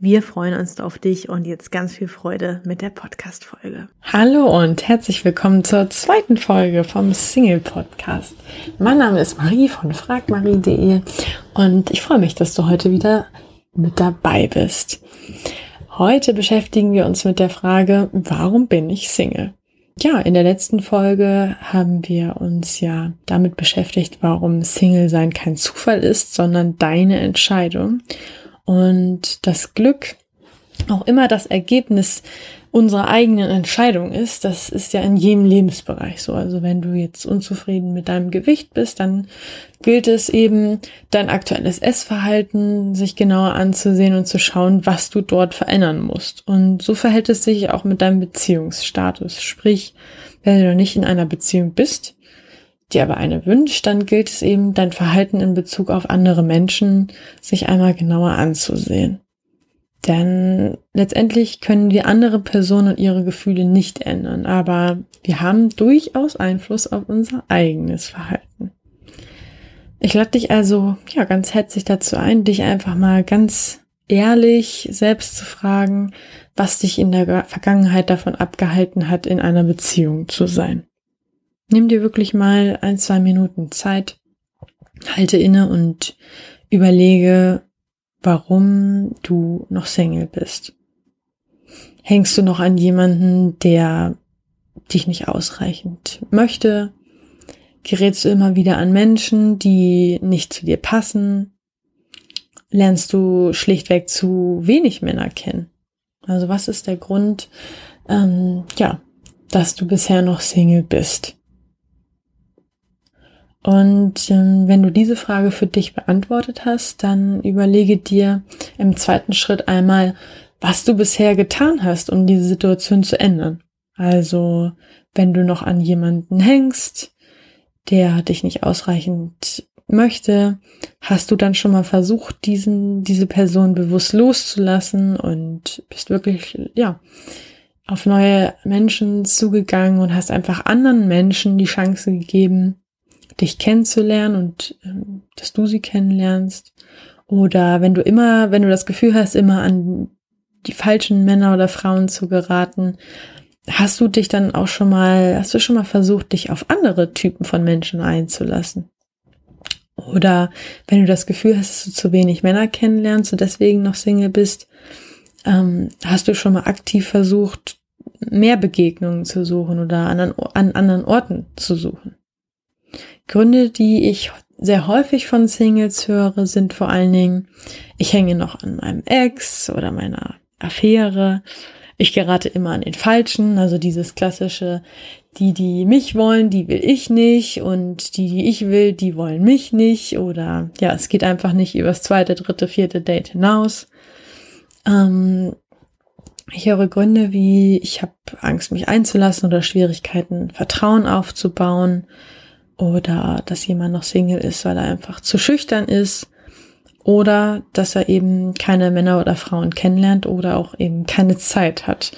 Wir freuen uns auf dich und jetzt ganz viel Freude mit der Podcast-Folge. Hallo und herzlich willkommen zur zweiten Folge vom Single Podcast. Mein Name ist Marie von fragmarie.de und ich freue mich, dass du heute wieder mit dabei bist. Heute beschäftigen wir uns mit der Frage, warum bin ich Single? Ja, in der letzten Folge haben wir uns ja damit beschäftigt, warum Single sein kein Zufall ist, sondern deine Entscheidung und das Glück auch immer das Ergebnis unserer eigenen Entscheidung ist, das ist ja in jedem Lebensbereich so. Also wenn du jetzt unzufrieden mit deinem Gewicht bist, dann gilt es eben, dein aktuelles Essverhalten sich genauer anzusehen und zu schauen, was du dort verändern musst. Und so verhält es sich auch mit deinem Beziehungsstatus. Sprich, wenn du noch nicht in einer Beziehung bist, dir aber eine wünscht, dann gilt es eben, dein Verhalten in Bezug auf andere Menschen sich einmal genauer anzusehen. Denn letztendlich können wir andere Personen und ihre Gefühle nicht ändern, aber wir haben durchaus Einfluss auf unser eigenes Verhalten. Ich lade dich also ja ganz herzlich dazu ein, dich einfach mal ganz ehrlich selbst zu fragen, was dich in der Vergangenheit davon abgehalten hat, in einer Beziehung zu sein. Nimm dir wirklich mal ein, zwei Minuten Zeit, halte inne und überlege, warum du noch Single bist. Hängst du noch an jemanden, der dich nicht ausreichend möchte? Gerätst du immer wieder an Menschen, die nicht zu dir passen? Lernst du schlichtweg zu wenig Männer kennen? Also was ist der Grund, ähm, ja, dass du bisher noch Single bist? Und ähm, wenn du diese Frage für dich beantwortet hast, dann überlege dir im zweiten Schritt einmal, was du bisher getan hast, um diese Situation zu ändern. Also, wenn du noch an jemanden hängst, der dich nicht ausreichend möchte, hast du dann schon mal versucht, diesen, diese Person bewusst loszulassen und bist wirklich, ja, auf neue Menschen zugegangen und hast einfach anderen Menschen die Chance gegeben, dich kennenzulernen und ähm, dass du sie kennenlernst. Oder wenn du immer, wenn du das Gefühl hast, immer an die falschen Männer oder Frauen zu geraten, hast du dich dann auch schon mal, hast du schon mal versucht, dich auf andere Typen von Menschen einzulassen? Oder wenn du das Gefühl hast, dass du zu wenig Männer kennenlernst und deswegen noch Single bist, ähm, hast du schon mal aktiv versucht, mehr Begegnungen zu suchen oder an, an anderen Orten zu suchen? Gründe, die ich sehr häufig von Singles höre, sind vor allen Dingen, ich hänge noch an meinem Ex oder meiner Affäre. Ich gerate immer an den Falschen, also dieses klassische, die, die mich wollen, die will ich nicht und die, die ich will, die wollen mich nicht oder ja, es geht einfach nicht übers zweite, dritte, vierte Date hinaus. Ähm, ich höre Gründe wie, ich habe Angst, mich einzulassen oder Schwierigkeiten, Vertrauen aufzubauen oder dass jemand noch Single ist, weil er einfach zu schüchtern ist oder dass er eben keine Männer oder Frauen kennenlernt oder auch eben keine Zeit hat,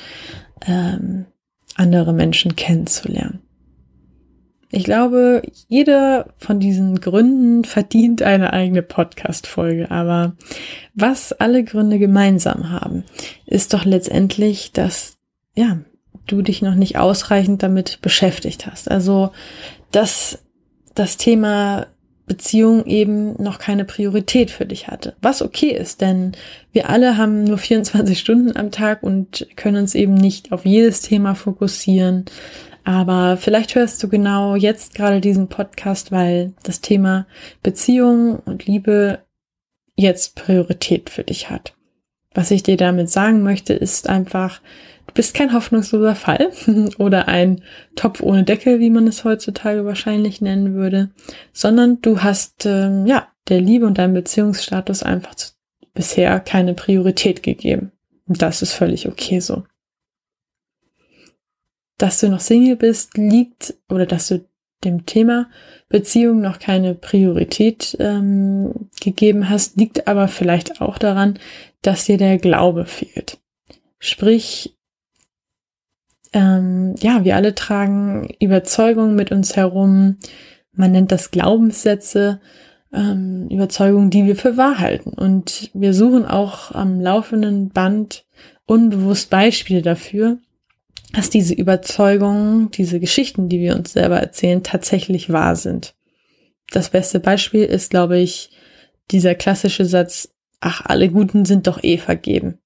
ähm, andere Menschen kennenzulernen. Ich glaube, jeder von diesen Gründen verdient eine eigene Podcast-Folge. Aber was alle Gründe gemeinsam haben, ist doch letztendlich, dass, ja, du dich noch nicht ausreichend damit beschäftigt hast. Also, dass das Thema Beziehung eben noch keine Priorität für dich hatte. Was okay ist, denn wir alle haben nur 24 Stunden am Tag und können uns eben nicht auf jedes Thema fokussieren. Aber vielleicht hörst du genau jetzt gerade diesen Podcast, weil das Thema Beziehung und Liebe jetzt Priorität für dich hat. Was ich dir damit sagen möchte, ist einfach, bist kein hoffnungsloser Fall oder ein Topf ohne Deckel, wie man es heutzutage wahrscheinlich nennen würde, sondern du hast ähm, ja der Liebe und deinem Beziehungsstatus einfach zu, bisher keine Priorität gegeben. Und das ist völlig okay so. Dass du noch Single bist, liegt oder dass du dem Thema Beziehung noch keine Priorität ähm, gegeben hast, liegt aber vielleicht auch daran, dass dir der Glaube fehlt. Sprich, ähm, ja, wir alle tragen Überzeugungen mit uns herum. Man nennt das Glaubenssätze, ähm, Überzeugungen, die wir für wahr halten. Und wir suchen auch am laufenden Band unbewusst Beispiele dafür, dass diese Überzeugungen, diese Geschichten, die wir uns selber erzählen, tatsächlich wahr sind. Das beste Beispiel ist, glaube ich, dieser klassische Satz, ach, alle Guten sind doch eh vergeben.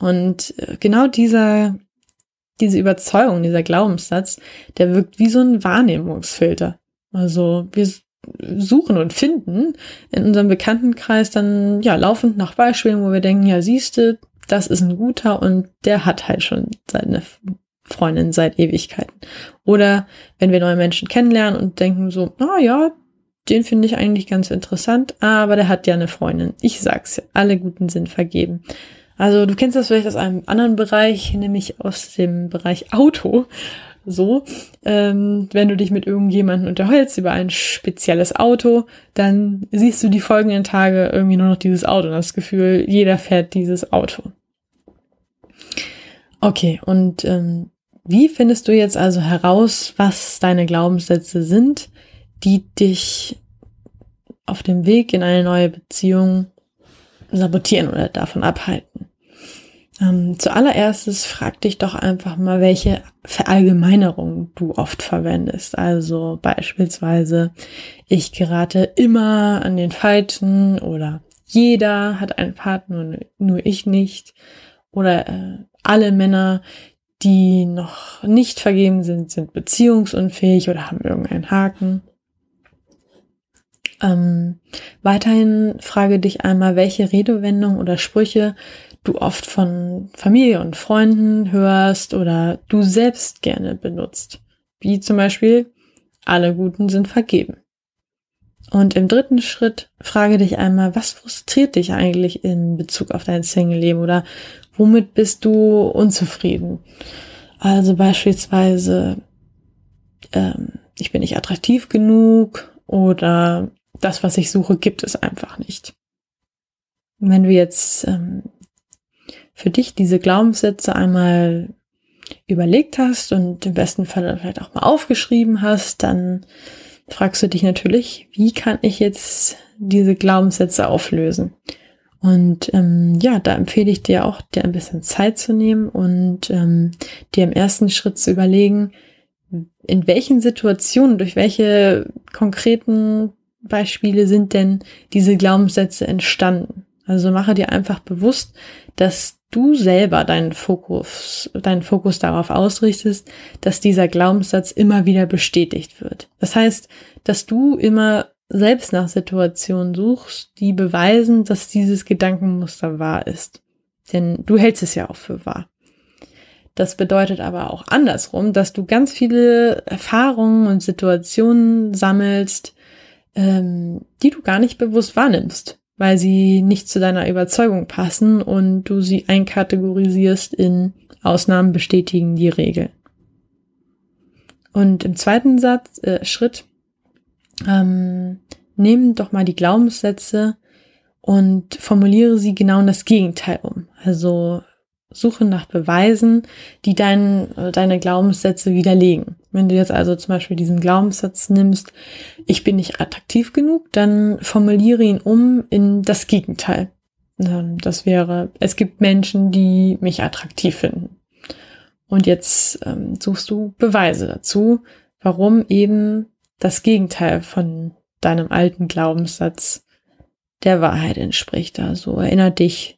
Und äh, genau dieser, diese Überzeugung, dieser Glaubenssatz, der wirkt wie so ein Wahrnehmungsfilter. Also wir suchen und finden in unserem Bekanntenkreis dann ja laufend nach Beispielen, wo wir denken, ja siehste, das ist ein guter und der hat halt schon seine Freundin seit Ewigkeiten. Oder wenn wir neue Menschen kennenlernen und denken so, ah ja, den finde ich eigentlich ganz interessant, aber der hat ja eine Freundin. Ich sag's ja, alle Guten sind vergeben. Also du kennst das vielleicht aus einem anderen Bereich, nämlich aus dem Bereich Auto. So, ähm, wenn du dich mit irgendjemandem unterhältst über ein spezielles Auto, dann siehst du die folgenden Tage irgendwie nur noch dieses Auto und das Gefühl, jeder fährt dieses Auto. Okay, und ähm, wie findest du jetzt also heraus, was deine Glaubenssätze sind? die dich auf dem Weg in eine neue Beziehung sabotieren oder davon abhalten. Ähm, zuallererstes frag dich doch einfach mal, welche Verallgemeinerungen du oft verwendest. Also beispielsweise, ich gerate immer an den Falschen oder jeder hat einen Partner, nur ich nicht. Oder äh, alle Männer, die noch nicht vergeben sind, sind beziehungsunfähig oder haben irgendeinen Haken. Ähm, weiterhin frage dich einmal, welche Redewendungen oder Sprüche du oft von Familie und Freunden hörst oder du selbst gerne benutzt. Wie zum Beispiel, alle Guten sind vergeben. Und im dritten Schritt frage dich einmal, was frustriert dich eigentlich in Bezug auf dein Single-Leben oder womit bist du unzufrieden? Also beispielsweise, ähm, ich bin nicht attraktiv genug oder das, was ich suche, gibt es einfach nicht. Wenn du jetzt ähm, für dich diese Glaubenssätze einmal überlegt hast und im besten Fall vielleicht auch mal aufgeschrieben hast, dann fragst du dich natürlich, wie kann ich jetzt diese Glaubenssätze auflösen? Und ähm, ja, da empfehle ich dir auch, dir ein bisschen Zeit zu nehmen und ähm, dir im ersten Schritt zu überlegen, in welchen Situationen, durch welche konkreten Beispiele sind denn diese Glaubenssätze entstanden? Also mache dir einfach bewusst, dass du selber deinen Fokus, deinen Fokus darauf ausrichtest, dass dieser Glaubenssatz immer wieder bestätigt wird. Das heißt, dass du immer selbst nach Situationen suchst, die beweisen, dass dieses Gedankenmuster wahr ist. Denn du hältst es ja auch für wahr. Das bedeutet aber auch andersrum, dass du ganz viele Erfahrungen und Situationen sammelst, ähm, die du gar nicht bewusst wahrnimmst, weil sie nicht zu deiner Überzeugung passen und du sie einkategorisierst in Ausnahmen bestätigen die Regel. Und im zweiten Satz, äh, Schritt, ähm, nehmen doch mal die Glaubenssätze und formuliere sie genau in das Gegenteil um. Also Suche nach Beweisen, die dein, deine Glaubenssätze widerlegen. Wenn du jetzt also zum Beispiel diesen Glaubenssatz nimmst, ich bin nicht attraktiv genug, dann formuliere ihn um in das Gegenteil. Ähm, das wäre, es gibt Menschen, die mich attraktiv finden. Und jetzt ähm, suchst du Beweise dazu, warum eben das Gegenteil von deinem alten Glaubenssatz der Wahrheit entspricht. Also erinnere dich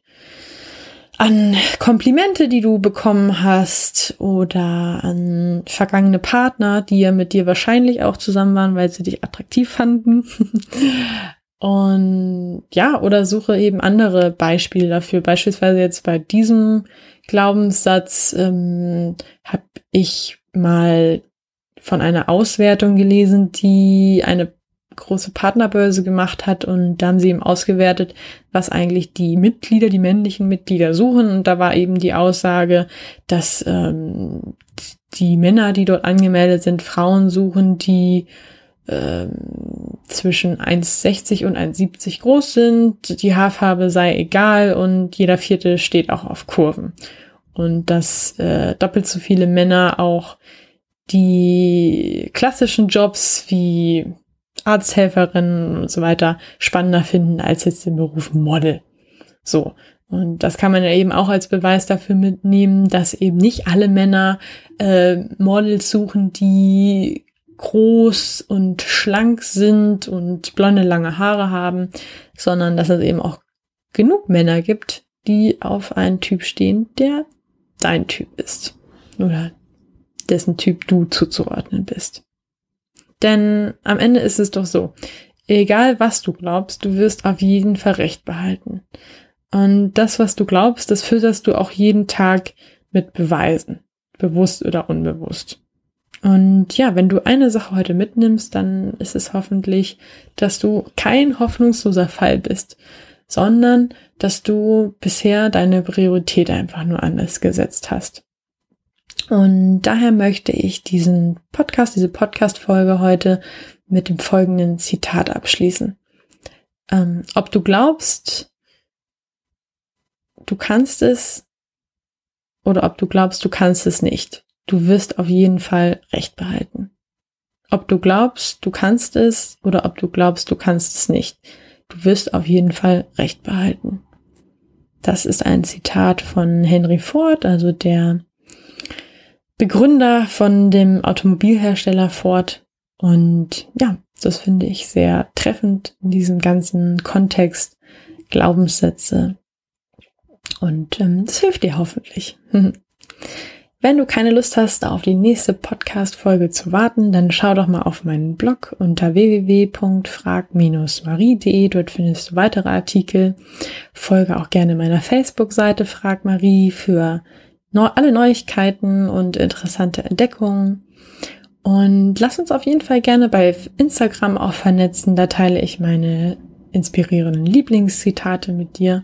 an Komplimente, die du bekommen hast oder an vergangene Partner, die ja mit dir wahrscheinlich auch zusammen waren, weil sie dich attraktiv fanden. Und ja, oder suche eben andere Beispiele dafür. Beispielsweise jetzt bei diesem Glaubenssatz ähm, habe ich mal von einer Auswertung gelesen, die eine große Partnerbörse gemacht hat und da haben sie eben ausgewertet, was eigentlich die Mitglieder, die männlichen Mitglieder suchen und da war eben die Aussage, dass ähm, die Männer, die dort angemeldet sind, Frauen suchen, die ähm, zwischen 1,60 und 1,70 groß sind, die Haarfarbe sei egal und jeder vierte steht auch auf Kurven. Und dass äh, doppelt so viele Männer auch die klassischen Jobs wie Arzthelferinnen und so weiter spannender finden als jetzt den Beruf Model. So. Und das kann man ja eben auch als Beweis dafür mitnehmen, dass eben nicht alle Männer äh, Models suchen, die groß und schlank sind und blonde lange Haare haben, sondern dass es eben auch genug Männer gibt, die auf einen Typ stehen, der dein Typ ist. Oder dessen Typ du zuzuordnen bist. Denn am Ende ist es doch so, egal was du glaubst, du wirst auf jeden Fall Recht behalten. Und das, was du glaubst, das fütterst du auch jeden Tag mit Beweisen, bewusst oder unbewusst. Und ja, wenn du eine Sache heute mitnimmst, dann ist es hoffentlich, dass du kein hoffnungsloser Fall bist, sondern dass du bisher deine Priorität einfach nur anders gesetzt hast. Und daher möchte ich diesen Podcast, diese Podcast-Folge heute mit dem folgenden Zitat abschließen. Ähm, ob du glaubst, du kannst es oder ob du glaubst, du kannst es nicht. Du wirst auf jeden Fall Recht behalten. Ob du glaubst, du kannst es oder ob du glaubst, du kannst es nicht. Du wirst auf jeden Fall Recht behalten. Das ist ein Zitat von Henry Ford, also der Begründer von dem Automobilhersteller Ford. Und ja, das finde ich sehr treffend in diesem ganzen Kontext Glaubenssätze. Und ähm, das hilft dir hoffentlich. Wenn du keine Lust hast, auf die nächste Podcast-Folge zu warten, dann schau doch mal auf meinen Blog unter www.frag-marie.de. Dort findest du weitere Artikel. Folge auch gerne meiner Facebook-Seite Frag Marie für alle Neuigkeiten und interessante Entdeckungen. Und lass uns auf jeden Fall gerne bei Instagram auch vernetzen. Da teile ich meine inspirierenden Lieblingszitate mit dir.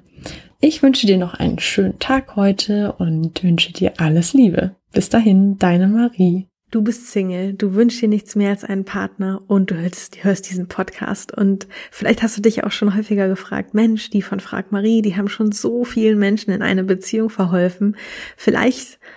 Ich wünsche dir noch einen schönen Tag heute und wünsche dir alles Liebe. Bis dahin, deine Marie. Du bist Single, du wünschst dir nichts mehr als einen Partner und du hörst, hörst, diesen Podcast. Und vielleicht hast du dich auch schon häufiger gefragt, Mensch, die von Frag Marie, die haben schon so vielen Menschen in eine Beziehung verholfen. Vielleicht